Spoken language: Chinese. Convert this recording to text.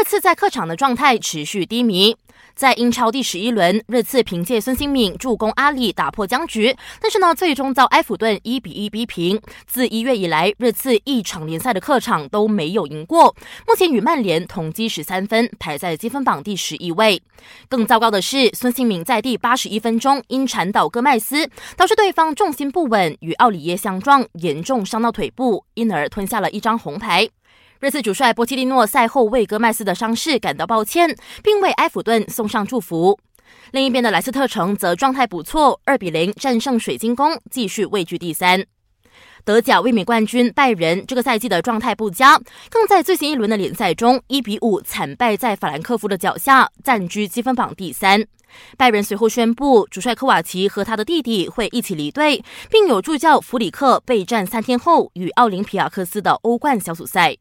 热刺在客场的状态持续低迷。在英超第十一轮，热刺凭借孙兴敏助攻阿里打破僵局，但是呢，最终遭埃弗顿一比一逼平。自一月以来，热刺一场联赛的客场都没有赢过，目前与曼联同积十三分，排在积分榜第十一位。更糟糕的是，孙兴敏在第八十一分钟因铲倒戈麦斯，导致对方重心不稳，与奥里耶相撞，严重伤到腿部，因而吞下了一张红牌。热刺主帅波切蒂诺赛后为戈麦斯的伤势感到抱歉，并为埃弗顿送上祝福。另一边的莱斯特城则状态不错，二比零战胜水晶宫，继续位居第三。德甲卫冕冠军拜仁这个赛季的状态不佳，更在最新一轮的联赛中一比五惨败在法兰克福的脚下，暂居积分榜第三。拜仁随后宣布，主帅科瓦奇和他的弟弟会一起离队，并有助教弗里克备战三天后与奥林匹亚克斯的欧冠小组赛。